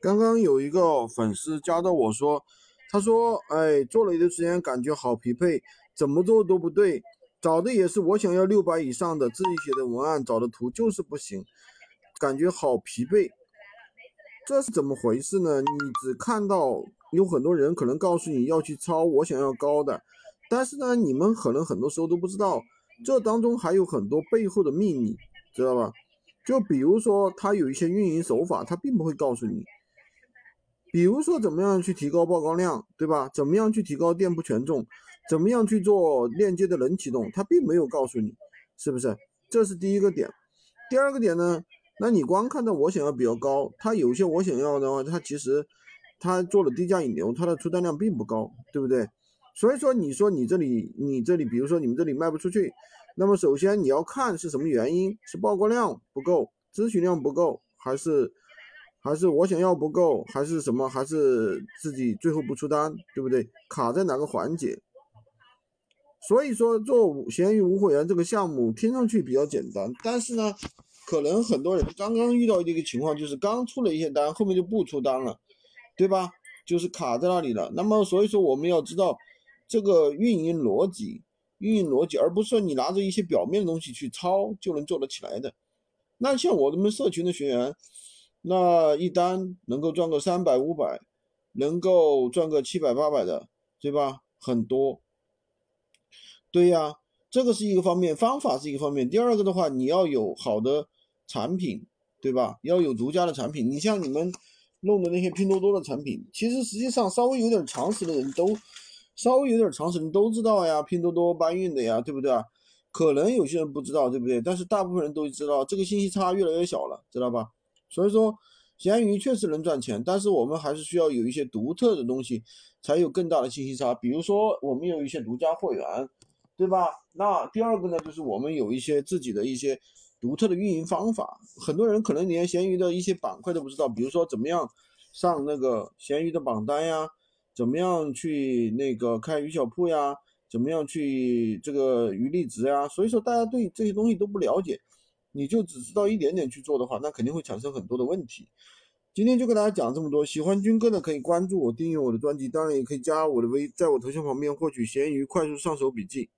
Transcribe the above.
刚刚有一个粉丝加到我说，他说，哎，做了一段时间，感觉好疲惫，怎么做都不对，找的也是我想要六百以上的自己写的文案，找的图就是不行，感觉好疲惫，这是怎么回事呢？你只看到有很多人可能告诉你要去抄我想要高的，但是呢，你们可能很多时候都不知道，这当中还有很多背后的秘密，知道吧？就比如说，他有一些运营手法，他并不会告诉你。比如说，怎么样去提高曝光量，对吧？怎么样去提高店铺权重？怎么样去做链接的冷启动？他并没有告诉你，是不是？这是第一个点。第二个点呢？那你光看到我想要比较高，他有些我想要的话，他其实他做了低价引流，他的出单量并不高，对不对？所以说，你说你这里，你这里，比如说你们这里卖不出去。那么首先你要看是什么原因，是曝光量不够，咨询量不够，还是还是我想要不够，还是什么，还是自己最后不出单，对不对？卡在哪个环节？所以说做闲鱼无货源这个项目听上去比较简单，但是呢，可能很多人刚刚遇到的一个情况就是刚出了一些单，后面就不出单了，对吧？就是卡在那里了。那么所以说我们要知道这个运营逻辑。运营逻辑，而不是说你拿着一些表面的东西去抄就能做得起来的。那像我们社群的学员，那一单能够赚个三百五百，能够赚个七百八百的，对吧？很多。对呀，这个是一个方面，方法是一个方面。第二个的话，你要有好的产品，对吧？要有独家的产品。你像你们弄的那些拼多多的产品，其实实际上稍微有点常识的人都。稍微有点常识的都知道呀，拼多多搬运的呀，对不对啊？可能有些人不知道，对不对？但是大部分人都知道，这个信息差越来越小了，知道吧？所以说，闲鱼确实能赚钱，但是我们还是需要有一些独特的东西，才有更大的信息差。比如说，我们有一些独家货源，对吧？那第二个呢，就是我们有一些自己的一些独特的运营方法。很多人可能连闲鱼的一些板块都不知道，比如说怎么样上那个闲鱼的榜单呀。怎么样去那个开鱼小铺呀？怎么样去这个鱼粒值呀？所以说大家对这些东西都不了解，你就只知道一点点去做的话，那肯定会产生很多的问题。今天就跟大家讲这么多，喜欢军哥的可以关注我，订阅我的专辑，当然也可以加我的微，在我头像旁边获取闲鱼快速上手笔记。